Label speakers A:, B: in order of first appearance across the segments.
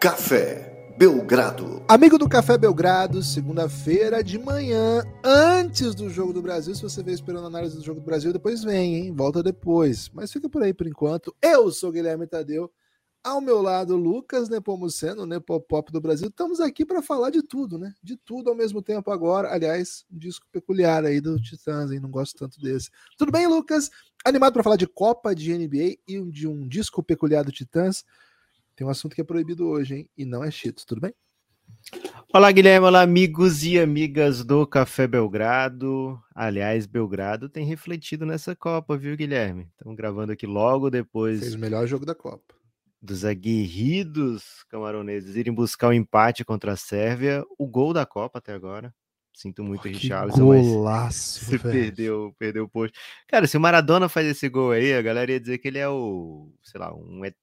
A: Café Belgrado.
B: Amigo do Café Belgrado, segunda-feira de manhã, antes do Jogo do Brasil. Se você veio esperando a análise do Jogo do Brasil, depois vem, hein? Volta depois. Mas fica por aí por enquanto. Eu sou Guilherme Tadeu. Ao meu lado, Lucas Nepomuceno, Nepopop do Brasil. Estamos aqui para falar de tudo, né? De tudo ao mesmo tempo agora. Aliás, um disco peculiar aí do Titãs, hein? Não gosto tanto desse. Tudo bem, Lucas? Animado para falar de Copa, de NBA e de um disco peculiar do Titãs. Tem um assunto que é proibido hoje, hein? E não é Cheetos, tudo bem?
C: Olá, Guilherme. Olá, amigos e amigas do Café Belgrado. Aliás, Belgrado tem refletido nessa Copa, viu, Guilherme? Estamos gravando aqui logo depois.
B: Fez o melhor jogo da Copa.
C: Dos aguerridos camaroneses irem buscar o um empate contra a Sérvia. O gol da Copa até agora. Sinto muito, oh, Richarlison,
B: golaço,
C: você perdeu, perdeu o posto. Cara, se o Maradona faz esse gol aí, a galera ia dizer que ele é o, sei lá, um ET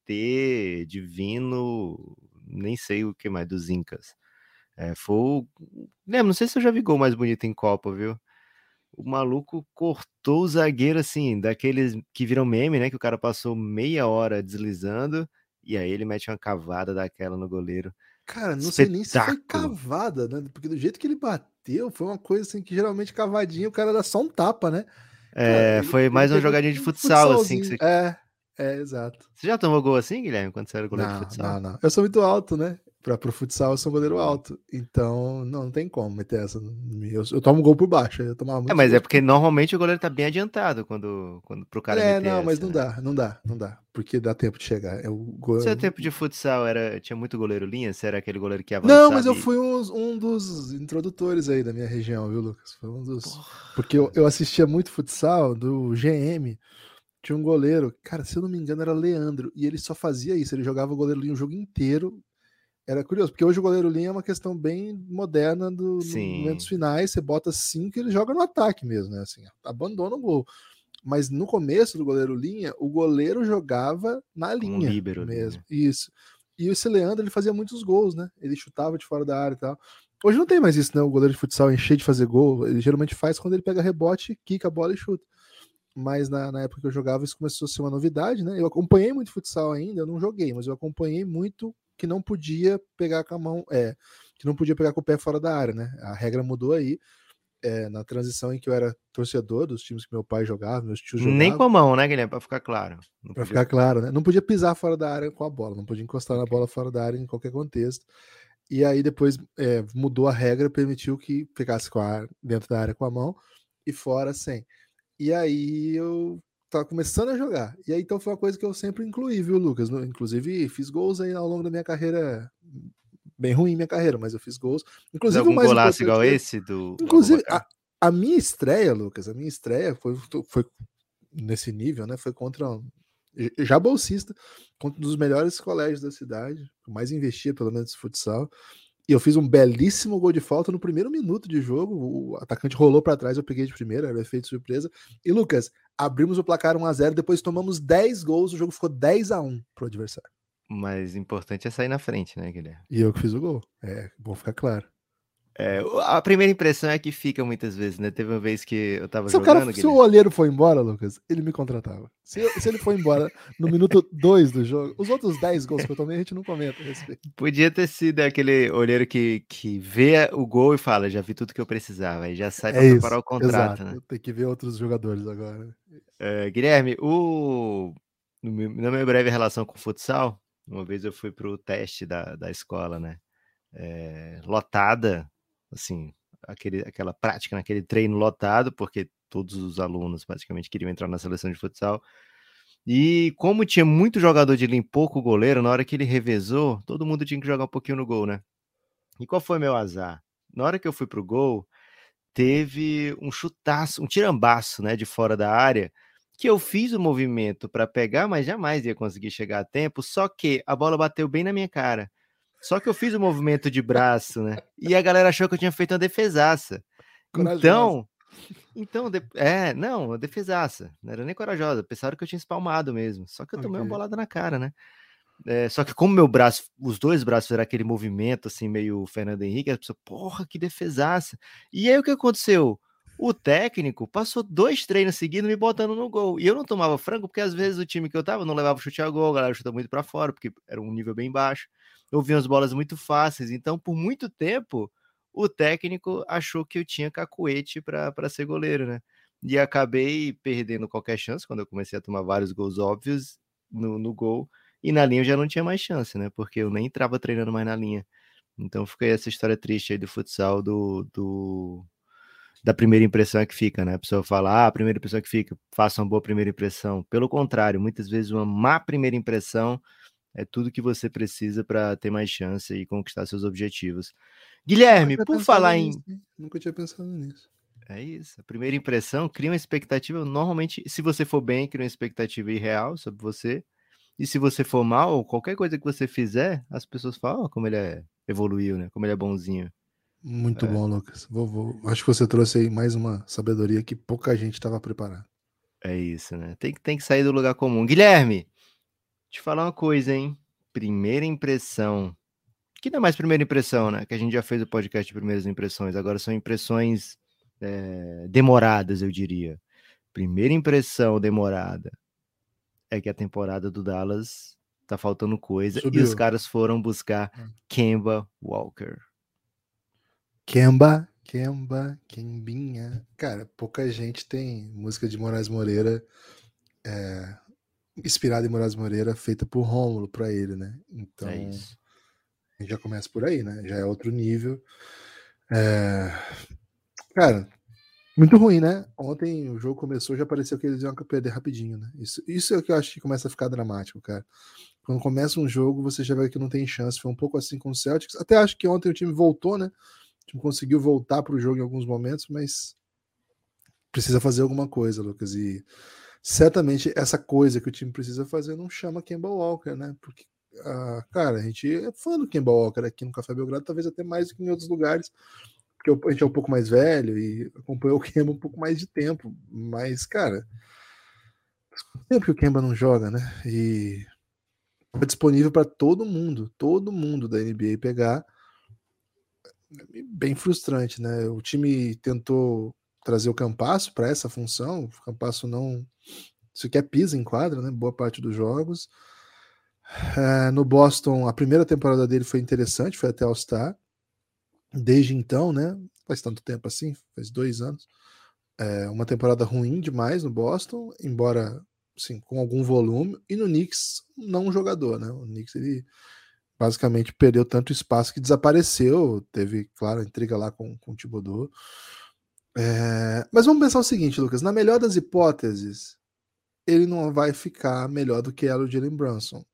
C: divino, nem sei o que mais, dos Incas. É, foi o... Lembra, não sei se eu já vi gol mais bonito em Copa, viu? O maluco cortou o zagueiro, assim, daqueles que viram meme, né? Que o cara passou meia hora deslizando e aí ele mete uma cavada daquela no goleiro.
B: Cara, não Espetáculo. sei nem se foi cavada, né? Porque do jeito que ele bateu, foi uma coisa assim que geralmente cavadinha o cara dá só um tapa, né?
C: É, cara, foi ele, mais uma jogadinha de futsal, assim. Que você...
B: É, é, exato.
C: Você já tomou gol assim, Guilherme, quando você era goleiro
B: não,
C: de futsal?
B: Não, não. Eu sou muito alto, né? Pra, pro futsal eu sou goleiro alto. Então não, não tem como meter essa. Eu, eu tomo gol por baixo. Eu tomava
C: muito é, mas é porque normalmente o goleiro tá bem adiantado quando, quando pro cara
B: É,
C: não,
B: essa, mas não
C: né?
B: dá, não dá, não dá. Porque dá tempo de chegar. É o
C: gol... Seu tempo de futsal era, tinha muito goleiro linha? Você era aquele goleiro que avançava?
B: Não, mas eu fui um, um dos introdutores aí da minha região, viu, Lucas? Foi um dos. Porra. Porque eu, eu assistia muito futsal do GM. Tinha um goleiro, cara, se eu não me engano, era Leandro, e ele só fazia isso, ele jogava o goleiro linha o jogo inteiro, era curioso, porque hoje o goleiro linha é uma questão bem moderna do, nos momentos finais. Você bota cinco e ele joga no ataque mesmo, né? Assim, abandona o gol. Mas no começo do goleiro linha, o goleiro jogava na linha
C: líbero,
B: mesmo. Né? Isso. E esse Leandro ele fazia muitos gols, né? Ele chutava de fora da área e tal. Hoje não tem mais isso, né? O goleiro de futsal encher de fazer gol. Ele geralmente faz quando ele pega rebote, quica a bola e chuta. Mas na, na época que eu jogava, isso começou a ser uma novidade, né? Eu acompanhei muito futsal ainda, eu não joguei, mas eu acompanhei muito que não podia pegar com a mão, é, que não podia pegar com o pé fora da área, né? A regra mudou aí. É, na transição em que eu era torcedor dos times que meu pai jogava, meus tios jogavam.
C: Nem com a mão, né, Guilherme? Para ficar claro.
B: Para ficar claro, né? Não podia pisar fora da área com a bola, não podia encostar na bola fora da área em qualquer contexto. E aí depois é, mudou a regra, permitiu que pegasse com a, dentro da área com a mão e fora sem. E aí eu tava começando a jogar. E aí então foi uma coisa que eu sempre incluí, viu, Lucas? Inclusive fiz gols aí ao longo da minha carreira. Bem ruim minha carreira, mas eu fiz gols. Inclusive
C: algum mais golaço igual esse do.
B: Inclusive a, a, minha estreia, Lucas, a minha estreia foi, foi nesse nível, né? Foi contra um, já bolsista, contra um dos melhores colégios da cidade, que mais investia pelo menos em futsal. E eu fiz um belíssimo gol de falta no primeiro minuto de jogo. O atacante rolou para trás, eu peguei de primeira, era efeito surpresa. E Lucas, abrimos o placar 1 a 0 depois tomamos 10 gols, o jogo ficou 10 a 1 pro adversário.
C: Mas importante é sair na frente, né, Guilherme?
B: E eu que fiz o gol. É, bom ficar claro.
C: É, a primeira impressão é que fica muitas vezes, né? Teve uma vez que eu tava
B: se
C: jogando.
B: O cara, se o olheiro foi embora, Lucas, ele me contratava. Se, se ele foi embora no minuto 2 do jogo, os outros 10 gols que eu tomei, a gente não comenta a respeito.
C: Podia ter sido aquele olheiro que, que vê o gol e fala: já vi tudo que eu precisava, e já sai para é preparar o contrato,
B: exato.
C: né?
B: Tem que ver outros jogadores agora.
C: É, Guilherme, o... na minha breve relação com o futsal, uma vez eu fui para o teste da, da escola, né? É, lotada assim, aquele, aquela prática naquele treino lotado, porque todos os alunos basicamente queriam entrar na seleção de futsal. E como tinha muito jogador de linha pouco goleiro, na hora que ele revezou, todo mundo tinha que jogar um pouquinho no gol, né? E qual foi meu azar? Na hora que eu fui pro gol, teve um chutaço, um tirambaço, né, de fora da área, que eu fiz o movimento para pegar, mas jamais ia conseguir chegar a tempo, só que a bola bateu bem na minha cara. Só que eu fiz o movimento de braço, né? E a galera achou que eu tinha feito uma defesaça. Corajosa. Então, então, é, não, uma defesaça. Não era nem corajosa. Pensaram que eu tinha espalmado mesmo. Só que eu tomei okay. uma bolada na cara, né? É, só que como meu braço, os dois braços fizeram aquele movimento assim, meio Fernando Henrique, a pessoa, porra, que defesaça. E aí o que aconteceu? O técnico passou dois treinos seguidos me botando no gol. E eu não tomava frango, porque às vezes o time que eu tava não levava chute a gol, a galera chuta muito para fora, porque era um nível bem baixo. Umas bolas muito fáceis. Então, por muito tempo, o técnico achou que eu tinha cacuete para ser goleiro, né? E acabei perdendo qualquer chance quando eu comecei a tomar vários gols óbvios no, no gol. E na linha eu já não tinha mais chance, né? Porque eu nem entrava treinando mais na linha. Então fica essa história triste aí do futsal, do, do da primeira impressão é que fica, né? A pessoa fala, ah, a primeira impressão é que fica, faça uma boa primeira impressão. Pelo contrário, muitas vezes uma má primeira impressão é tudo que você precisa para ter mais chance e conquistar seus objetivos. Guilherme, por falar nisso, em.
B: Nunca tinha pensado nisso.
C: É isso. A primeira impressão cria uma expectativa. Normalmente, se você for bem, cria uma expectativa irreal sobre você. E se você for mal, qualquer coisa que você fizer, as pessoas falam oh, como ele é, evoluiu, né? Como ele é bonzinho.
B: Muito é. bom, Lucas. Vou, vou, Acho que você trouxe aí mais uma sabedoria que pouca gente estava preparada.
C: É isso, né? Tem, tem que sair do lugar comum. Guilherme, te falar uma coisa, hein? Primeira impressão. Que não é mais primeira impressão, né? Que a gente já fez o podcast de primeiras impressões. Agora são impressões é, demoradas, eu diria. Primeira impressão demorada é que a temporada do Dallas tá faltando coisa Subiu. e os caras foram buscar hum. Kemba Walker.
B: Kemba, Kemba, Kembinha. Cara, pouca gente tem música de Moraes Moreira é, inspirada em Moraes Moreira, feita por Rômulo para ele, né? Então, é a gente já começa por aí, né? Já é outro nível. É... Cara, muito ruim, né? Ontem o jogo começou, já pareceu que eles iam perder rapidinho, né? Isso, isso é o que eu acho que começa a ficar dramático, cara. Quando começa um jogo, você já vê que não tem chance. Foi um pouco assim com o Celtics. Até acho que ontem o time voltou, né? O time conseguiu voltar para o jogo em alguns momentos, mas precisa fazer alguma coisa, Lucas. E certamente essa coisa que o time precisa fazer não chama Kemba Walker, né? Porque, ah, cara, a gente é fã do Kemba Walker aqui no Café Belgrado, talvez até mais do que em outros lugares, porque a gente é um pouco mais velho e acompanhou o Kemba um pouco mais de tempo. Mas, cara, tempo que o Kemba não joga, né? E é disponível para todo mundo, todo mundo da NBA pegar. Bem frustrante, né? O time tentou trazer o Campasso para essa função, o Campasso não sequer pisa em quadra, né? Boa parte dos jogos. É, no Boston, a primeira temporada dele foi interessante, foi até All-Star. Desde então, né? Faz tanto tempo assim, faz dois anos. É uma temporada ruim demais no Boston, embora assim, com algum volume. E no Knicks, não um jogador, né? O Knicks ele basicamente perdeu tanto espaço que desapareceu. Teve, claro, intriga lá com, com o Thibodeau. É, mas vamos pensar o seguinte, Lucas: na melhor das hipóteses, ele não vai ficar melhor do que ela o Jalen Brunson.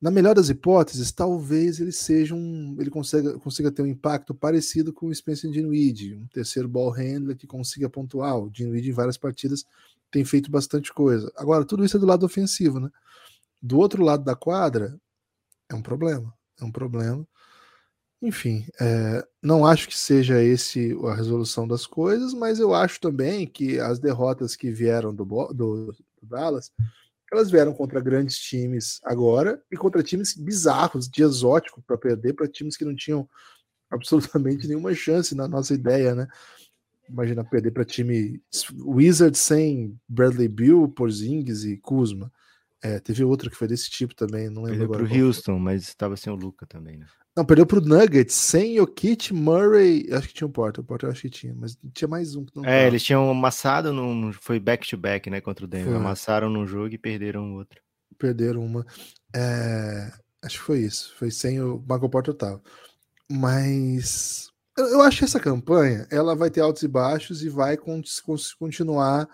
B: Na melhor das hipóteses, talvez ele seja um, ele consiga, consiga ter um impacto parecido com o Spencer Dinwiddie, um terceiro ball handler que consiga pontuar. O Dinwiddie em várias partidas tem feito bastante coisa. Agora, tudo isso é do lado ofensivo, né? Do outro lado da quadra, é um problema. É um problema. Enfim, é, não acho que seja esse a resolução das coisas, mas eu acho também que as derrotas que vieram do, do, do Dallas, elas vieram contra grandes times agora e contra times bizarros, de exótico para perder, para times que não tinham absolutamente nenhuma chance na nossa ideia, né? Imagina perder para time Wizards sem Bradley Bill, Porzingis e Kuzma. É, teve outra que foi desse tipo também, não lembro
C: Perdeu pro Houston, mas estava sem o Luca também, né?
B: Não, perdeu pro Nuggets, sem Jokic, Murray, acho que tinha um Porter, o Porter eu acho que tinha, mas tinha mais um
C: É, tava. eles tinham amassado, num, foi back-to-back, né, contra o Denver, foi. amassaram num jogo e perderam o outro.
B: Perderam uma, é, acho que foi isso, foi sem o Michael Porter tava. Mas eu, eu acho que essa campanha, ela vai ter altos e baixos e vai con continuar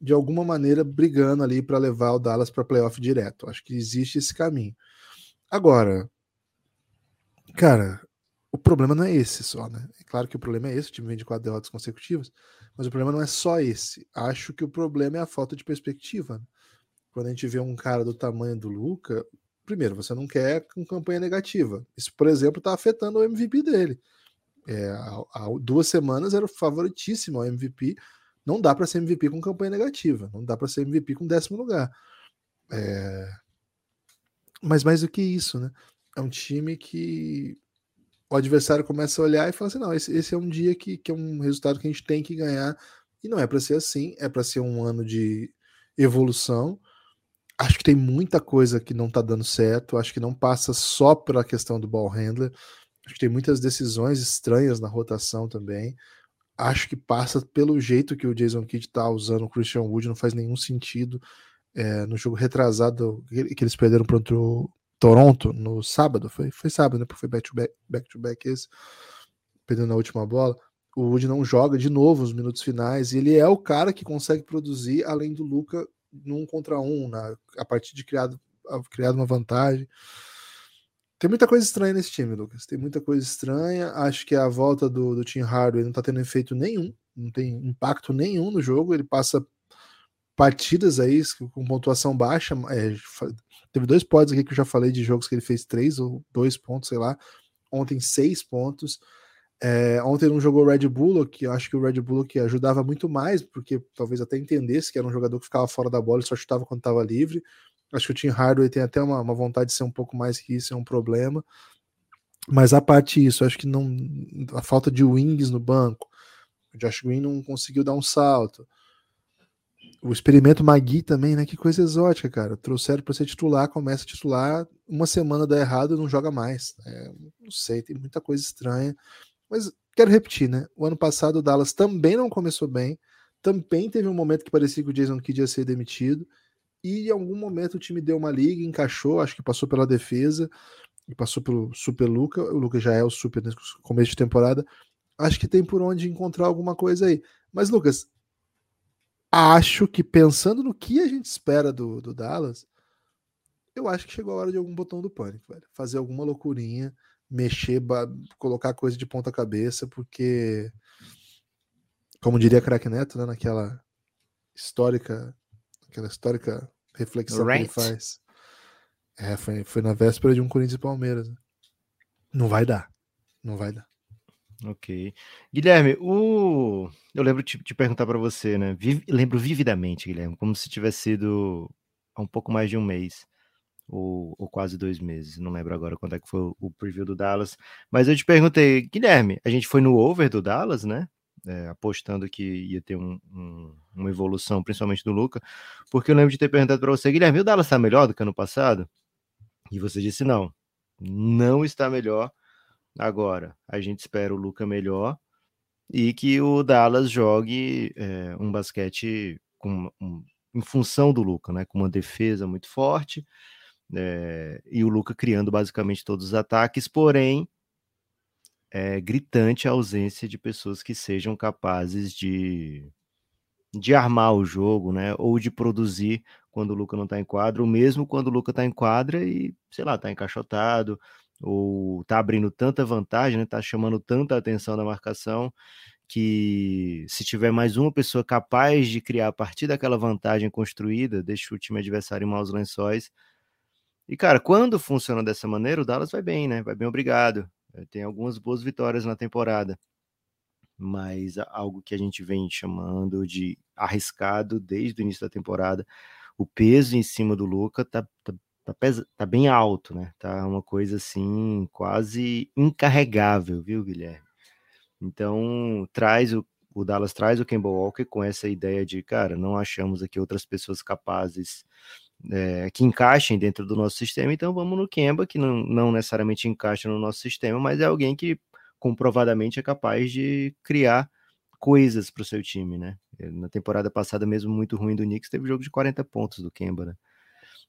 B: de alguma maneira brigando ali para levar o Dallas para playoff direto. Acho que existe esse caminho. Agora, Cara, o problema não é esse só, né? É claro que o problema é esse, o time vem de quatro derrotas consecutivas, mas o problema não é só esse. Acho que o problema é a falta de perspectiva. Né? Quando a gente vê um cara do tamanho do Luca, primeiro, você não quer com campanha negativa. Isso, por exemplo, está afetando o MVP dele. É, há, há, duas semanas era o favoritíssimo ao MVP. Não dá para ser MVP com campanha negativa. Não dá para ser MVP com décimo lugar. É... Mas mais do que isso, né? É um time que o adversário começa a olhar e fala assim: não, esse, esse é um dia que, que é um resultado que a gente tem que ganhar. E não é para ser assim, é para ser um ano de evolução. Acho que tem muita coisa que não tá dando certo. Acho que não passa só pela questão do ball handler. Acho que tem muitas decisões estranhas na rotação também. Acho que passa pelo jeito que o Jason Kidd tá usando o Christian Wood, não faz nenhum sentido. É, no jogo retrasado que eles perderam contra o Toronto no sábado, foi, foi sábado, né? Porque foi back-to-back back to back esse, perdendo a última bola. O Wood não joga de novo os minutos finais e ele é o cara que consegue produzir além do Luca num contra um, na, a partir de criado, criado uma vantagem. Tem muita coisa estranha nesse time, Lucas. Tem muita coisa estranha. Acho que a volta do, do Tim Hardaway não tá tendo efeito nenhum, não tem impacto nenhum no jogo. Ele passa partidas aí com pontuação baixa. É, teve dois pods aqui que eu já falei de jogos que ele fez três ou dois pontos, sei lá. Ontem, seis pontos. É, ontem não jogou Red Bull, que eu acho que o Red Bull que ajudava muito mais, porque talvez até entendesse que era um jogador que ficava fora da bola e só chutava quando estava livre. Acho que o Tim Hardaway tem até uma, uma, vontade de ser um pouco mais que isso, é um problema. Mas a parte disso, acho que não. A falta de wings no banco. O Josh Green não conseguiu dar um salto. O experimento Magui também, né? Que coisa exótica, cara. Trouxeram para ser titular, começa a titular, uma semana dá errado não joga mais. É, não sei, tem muita coisa estranha. Mas quero repetir, né? O ano passado o Dallas também não começou bem. Também teve um momento que parecia que o Jason Kidd ia ser demitido. E em algum momento o time deu uma liga, encaixou, acho que passou pela defesa e passou pelo Super Luca. O Luca já é o Super no começo de temporada. Acho que tem por onde encontrar alguma coisa aí. Mas, Lucas, acho que pensando no que a gente espera do, do Dallas, eu acho que chegou a hora de algum botão do pânico, velho. Fazer alguma loucurinha mexer, colocar coisa de ponta cabeça, porque, como diria Crack Neto, né, naquela histórica, aquela histórica reflexão Rant. que ele faz. É, foi, foi na véspera de um Corinthians e Palmeiras. Né? Não vai dar. Não vai dar.
C: Ok. Guilherme, o... eu lembro de te perguntar para você, né? Vive... Lembro vividamente, Guilherme, como se tivesse sido há um pouco mais de um mês ou, ou, quase dois meses, não lembro agora quando é que foi o preview do Dallas, mas eu te perguntei, Guilherme, a gente foi no over do Dallas, né? É, apostando que ia ter um, um, uma evolução, principalmente do Luca, porque eu lembro de ter perguntado para você, Guilherme, o Dallas está melhor do que ano passado? E você disse não, não está melhor agora. A gente espera o Luca melhor e que o Dallas jogue é, um basquete com, um, em função do Luca, né? Com uma defesa muito forte, é, e o Luca criando basicamente todos os ataques, porém é gritante a ausência de pessoas que sejam capazes de, de armar o jogo, né? Ou de produzir quando o Luca não está em quadra, ou mesmo quando o Luca está em quadra e, sei lá, está encaixotado, ou está abrindo tanta vantagem, né? Tá chamando tanta atenção da marcação que se tiver mais uma pessoa capaz de criar a partir daquela vantagem construída, deixa o time adversário em maus lençóis, e, cara, quando funciona dessa maneira, o Dallas vai bem, né? Vai bem, obrigado. Eh, tem algumas boas vitórias na temporada. Mas algo que a gente vem chamando de arriscado desde o início da temporada. O peso em cima do Luca tá, tá, tá, pesa, tá bem alto, né? Tá uma coisa assim, quase incarregável, viu, Guilherme? Então, traz o, o Dallas traz o Kemba Walker com essa ideia de, cara, não achamos aqui outras pessoas capazes é, que encaixem dentro do nosso sistema, então vamos no Kemba, que não, não necessariamente encaixa no nosso sistema, mas é alguém que comprovadamente é capaz de criar coisas para o seu time, né? Eh, na temporada passada, mesmo muito ruim do Knicks, teve jogo de 40 pontos do Kemba, né?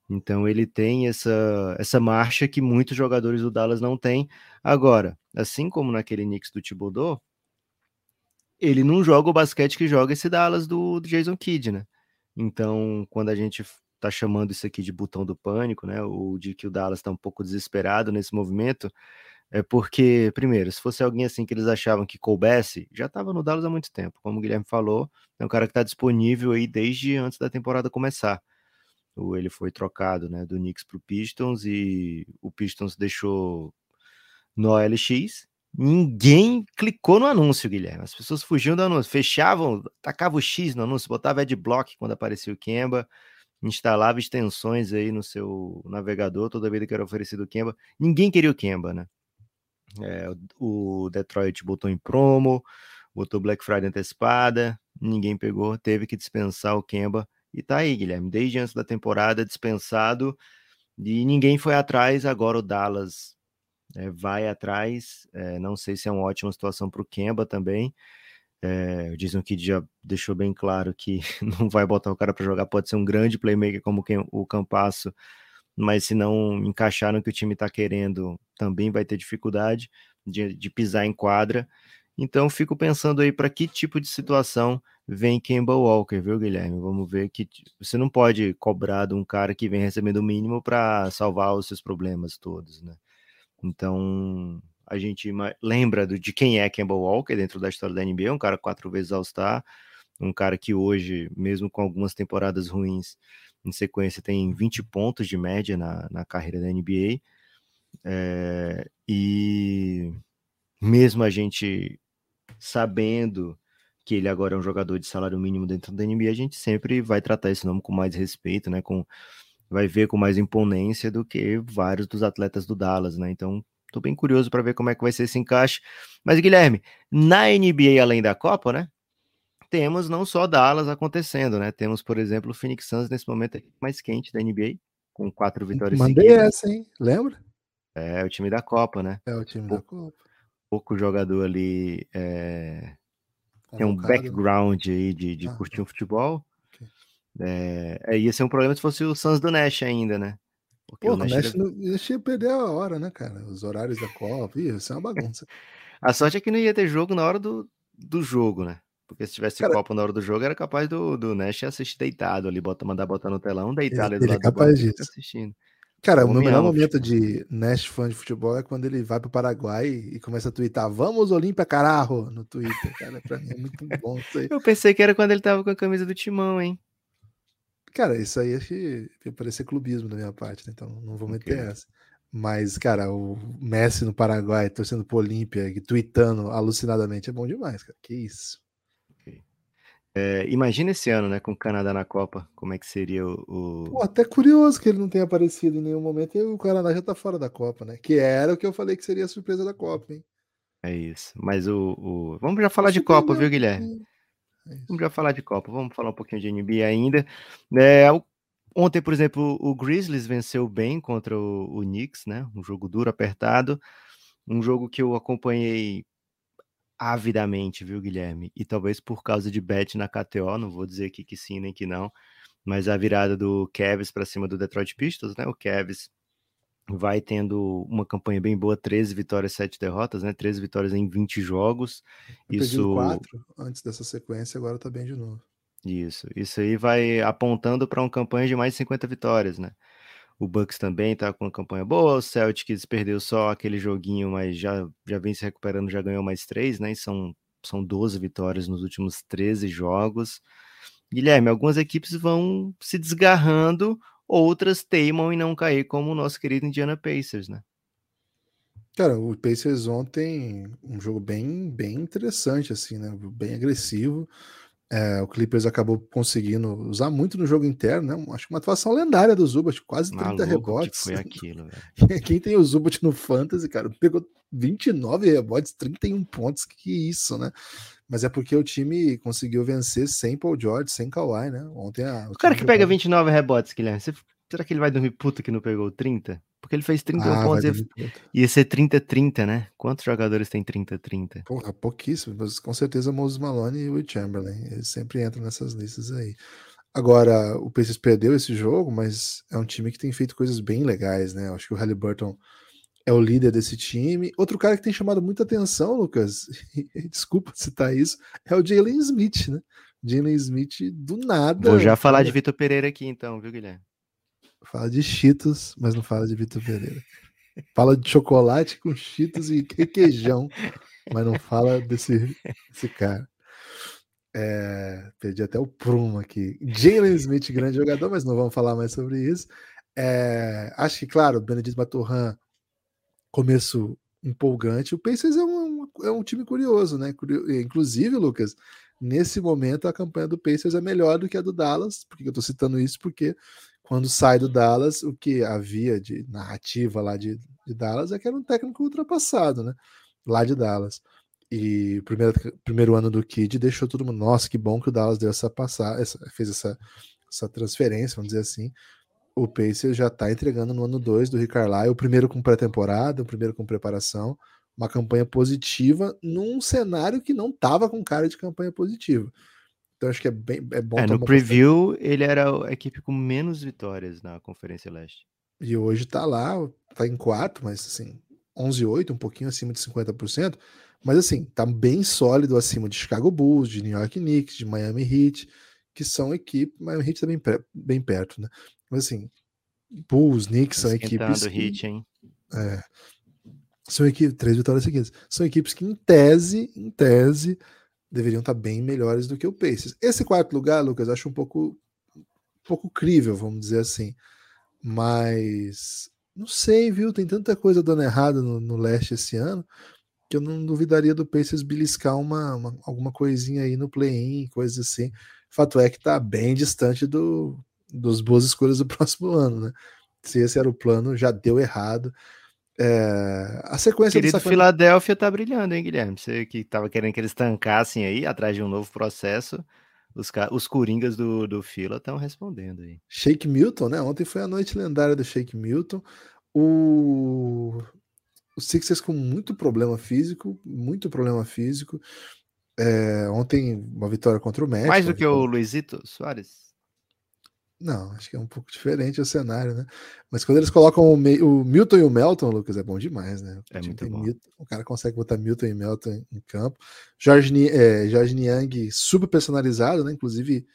C: Então ele tem essa, essa marcha que muitos jogadores do Dallas não têm. Agora, assim como naquele Knicks do Thibodeau, ele não joga o basquete que joga esse Dallas do, do Jason Kidd, né? Então, quando a gente tá chamando isso aqui de botão do pânico, né? Ou de que o Dallas está um pouco desesperado nesse movimento, é porque, primeiro, se fosse alguém assim que eles achavam que coubesse, já estava no Dallas há muito tempo. Como o Guilherme falou, é um cara que está disponível aí desde antes da temporada começar. Ele foi trocado, né, do Knicks para o Pistons e o Pistons deixou no OLX. Ninguém clicou no anúncio, Guilherme. As pessoas fugiam do anúncio, fechavam, tacavam o X no anúncio, botava adblock quando aparecia o Kemba instalava extensões aí no seu navegador toda vez que era oferecido o Kemba. Ninguém queria o Kemba, né? É, o Detroit botou em promo, botou Black Friday antecipada, ninguém pegou, teve que dispensar o Kemba E tá aí, Guilherme, desde antes da temporada, dispensado, e ninguém foi atrás. Agora o Dallas é, vai atrás. É, não sei se é uma ótima situação para o Kemba também. É, dizem que já deixou bem claro que não vai botar o cara para jogar. Pode ser um grande playmaker como o Campasso, mas se não encaixar no que o time está querendo, também vai ter dificuldade de, de pisar em quadra. Então, fico pensando aí para que tipo de situação vem Kemba Walker, viu, Guilherme? Vamos ver que você não pode cobrar de um cara que vem recebendo o mínimo para salvar os seus problemas todos, né? Então, a gente lembra de quem é Kemba Walker dentro da história da NBA, um cara quatro vezes All-Star, um cara que hoje, mesmo com algumas temporadas ruins em sequência, tem 20 pontos de média na, na carreira da NBA. É, e mesmo a gente sabendo que ele agora é um jogador de salário mínimo dentro da NBA, a gente sempre vai tratar esse nome com mais respeito, né? Com, vai ver com mais imponência do que vários dos atletas do Dallas, né? Então, tô bem curioso para ver como é que vai ser esse encaixe. Mas, Guilherme, na NBA, além da Copa, né? Temos não só Dallas acontecendo, né? Temos, por exemplo, o Phoenix Suns nesse momento mais quente da NBA, com quatro vitórias
B: Mandei seguidas. essa, hein? Lembra?
C: É, o time da Copa, né?
B: É o time da Copa
C: pouco jogador ali é, tem um background aí de, de ah, curtir um futebol. Okay. É, ia ser um problema se fosse o Suns do Nash ainda, né?
B: Porque Pô, o Nash, Nash não, ia perder a hora, né, cara? Os horários da Copa, ia ser uma bagunça.
C: a sorte é que não ia ter jogo na hora do, do jogo, né? Porque se tivesse cara, Copa na hora do jogo, era capaz do, do Nash assistir deitado ali, bota, mandar botar no telão, deitado
B: ele, ali do lado é capaz do disso. assistindo. Cara, o meu melhor momento de Nash fã de futebol é quando ele vai pro Paraguai e começa a twittar Vamos Olímpia Carajo no Twitter, cara. Pra mim é muito bom isso aí.
C: Eu pensei que era quando ele tava com a camisa do Timão, hein?
B: Cara, isso aí acho que parecer clubismo da minha parte, né? então não vou meter okay. essa. Mas, cara, o Messi no Paraguai torcendo pro Olímpia e tweetando alucinadamente é bom demais, cara. Que isso.
C: É, imagina esse ano, né, com o Canadá na Copa, como é que seria o. o...
B: Pô, até curioso que ele não tenha aparecido em nenhum momento e o Canadá já tá fora da Copa, né? Que era o que eu falei que seria a surpresa da Copa, hein?
C: É isso. Mas o. o... Vamos já falar de Copa, viu, Guilherme? É vamos já falar de Copa. Vamos falar um pouquinho de NBA ainda. É, ontem, por exemplo, o Grizzlies venceu bem contra o, o Knicks, né? Um jogo duro, apertado. Um jogo que eu acompanhei avidamente, viu, Guilherme? E talvez por causa de bet na KTO, não vou dizer aqui que sim nem que não, mas a virada do Cavs para cima do Detroit Pistons, né? O Cavs vai tendo uma campanha bem boa, 13 vitórias, 7 derrotas, né? 13 vitórias em 20 jogos.
B: Isso quatro antes dessa sequência, agora tá bem de novo.
C: Isso, isso aí vai apontando para uma campanha de mais de 50 vitórias, né? O Bucks também tá com uma campanha boa. O Celtics perdeu só aquele joguinho, mas já, já vem se recuperando, já ganhou mais três, né? E são, são 12 vitórias nos últimos 13 jogos. Guilherme, algumas equipes vão se desgarrando, outras teimam em não cair, como o nosso querido Indiana Pacers, né?
B: Cara, o Pacers ontem um jogo bem, bem interessante, assim, né? Bem agressivo. É, o Clippers acabou conseguindo usar muito no jogo interno, né? Acho que uma atuação lendária do Zubat, quase 30 Maluco rebotes.
C: foi aquilo,
B: velho. Quem tem o Zubat no Fantasy, cara, pegou 29 rebotes, 31 pontos, que isso, né? Mas é porque o time conseguiu vencer sem Paul George, sem Kawhi, né? Ontem a,
C: o, o cara que pega 29 rebotes, Guilherme, será que ele vai dormir puto que não pegou 30? Porque ele fez 31 ah, pontos. Ia, ia ser 30-30, né? Quantos jogadores tem 30-30?
B: Porra, pouquíssimo. Mas com certeza Moses Malone e o Chamberlain. Eles sempre entram nessas listas aí. Agora, o Pacers perdeu esse jogo, mas é um time que tem feito coisas bem legais, né? Acho que o Halliburton é o líder desse time. Outro cara que tem chamado muita atenção, Lucas, desculpa citar isso, é o Jalen Smith, né? Jalen Smith, do nada.
C: Vou já falar de Vitor Pereira aqui, então, viu, Guilherme?
B: Fala de Cheetos, mas não fala de Vitor Pereira. Fala de chocolate com Cheetos e requeijão, mas não fala desse, desse cara. É, perdi até o prumo aqui. Jalen Smith, grande jogador, mas não vamos falar mais sobre isso. É, acho que, claro, Benedito Maturran, começo empolgante. O Pacers é um, é um time curioso, né? Inclusive, Lucas, nesse momento a campanha do Pacers é melhor do que a do Dallas. Por que eu tô citando isso? Porque quando sai do Dallas, o que havia de narrativa lá de, de Dallas é que era um técnico ultrapassado, né? Lá de Dallas. E o primeiro, primeiro ano do Kid deixou todo mundo, nossa, que bom que o Dallas deu essa passar, essa, fez essa essa transferência, vamos dizer assim, o Pacers já está entregando no ano 2 do Rick Carlisle, o primeiro com pré-temporada, o primeiro com preparação, uma campanha positiva num cenário que não estava com cara de campanha positiva. Então acho que é bem é bom.
C: É, no preview ele era a equipe com menos vitórias na Conferência Leste.
B: E hoje está lá, está em quarto, mas assim, 11-8, um pouquinho acima de 50%, mas assim, tá bem sólido acima de Chicago Bulls, de New York Knicks, de Miami Heat, que são equipes, Miami Heat tá bem, bem perto, né? Mas assim, Bulls, Knicks são equipes.
C: Que, hit, hein?
B: É, são equipes, três vitórias seguidas. São equipes que, em tese, em tese, deveriam estar bem melhores do que o Pacers. Esse quarto lugar, Lucas, acho um pouco, um pouco crível, vamos dizer assim. Mas não sei, viu? Tem tanta coisa dando errado no, no leste esse ano que eu não duvidaria do Pacers beliscar uma, uma alguma coisinha aí no play-in, coisas assim. Fato é que está bem distante do, dos boas escolhas do próximo ano, né? Se esse era o plano, já deu errado. É, a sequência
C: Querido do Sacramento... Filadélfia tá brilhando, hein, Guilherme? Você que tava querendo que eles tancassem aí, atrás de um novo processo, os, os coringas do, do Fila estão respondendo aí.
B: Shake Milton, né? Ontem foi a noite lendária do Shake Milton. O, o Sixers com muito problema físico, muito problema físico. É, ontem, uma vitória contra o México.
C: Mais do que o Luizito Soares?
B: Não, acho que é um pouco diferente o cenário, né? Mas quando eles colocam o, o Milton e o Melton, Lucas, é bom demais, né?
C: É muito bom.
B: Milton, o cara consegue botar Milton e Melton em, em campo. Jorge, é, Jorge Niang super personalizado, né? Inclusive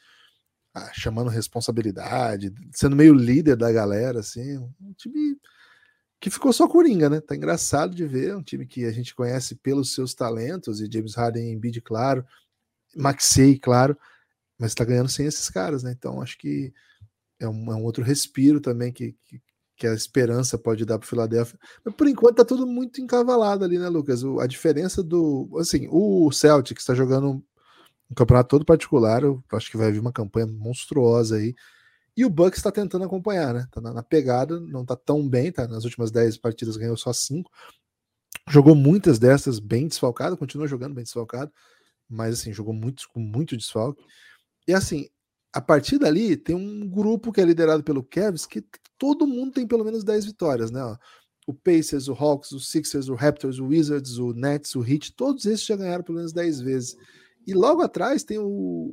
B: ah, chamando responsabilidade, sendo meio líder da galera, assim. Um time que ficou só coringa, né? Tá engraçado de ver. Um time que a gente conhece pelos seus talentos, e James Harden em bid, claro. Maxey, claro. Mas tá ganhando sem esses caras, né? Então acho que é um, é um outro respiro também que, que, que, a esperança pode dar para o Philadelphia. Mas por enquanto tá tudo muito encavalado ali, né, Lucas? O, a diferença do. Assim, o Celtic está jogando um campeonato todo particular, eu acho que vai vir uma campanha monstruosa aí. E o Bucks está tentando acompanhar, né? Tá na, na, pegada, não tá tão bem, tá? Nas últimas 10 partidas ganhou só 5. Jogou muitas dessas bem desfalcado, continua jogando bem desfalcado, mas assim, jogou muitos com muito desfalque. E assim, a partir dali, tem um grupo que é liderado pelo Cavs que todo mundo tem pelo menos 10 vitórias, né? O Pacers, o Hawks, o Sixers, o Raptors, o Wizards, o Nets, o Heat, todos esses já ganharam pelo menos 10 vezes. E logo atrás tem o,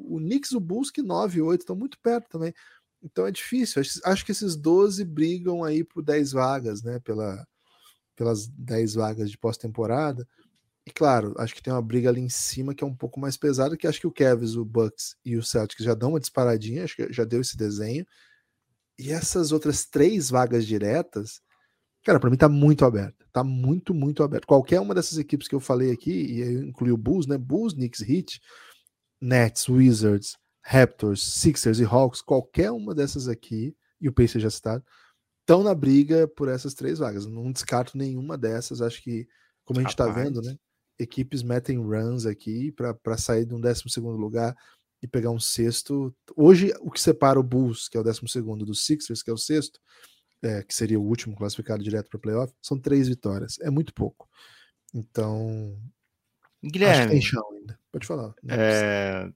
B: o Knicks, o Bulls, que 9 e 8 estão muito perto também. Então é difícil. Acho, acho, que esses 12 brigam aí por 10 vagas, né? Pela, pelas 10 vagas de pós-temporada. E claro, acho que tem uma briga ali em cima que é um pouco mais pesada, que acho que o Cavs, o Bucks e o Celtics já dão uma disparadinha, acho que já deu esse desenho. E essas outras três vagas diretas, cara, para mim tá muito aberto. Tá muito, muito aberto. Qualquer uma dessas equipes que eu falei aqui, e eu incluí o Bulls, né? Bulls, Knicks, Heat, Nets, Wizards, Raptors, Sixers e Hawks, qualquer uma dessas aqui, e o Pacers já citado, estão na briga por essas três vagas. Não descarto nenhuma dessas. Acho que, como a gente está vendo, né? Equipes metem runs aqui para sair de um 12 lugar e pegar um sexto. Hoje, o que separa o Bulls, que é o 12 do Sixers, que é o sexto, é, que seria o último classificado direto para playoff, são três vitórias. É muito pouco. Então.
C: Guilherme.
B: tem chão ainda. Pode falar.
C: É...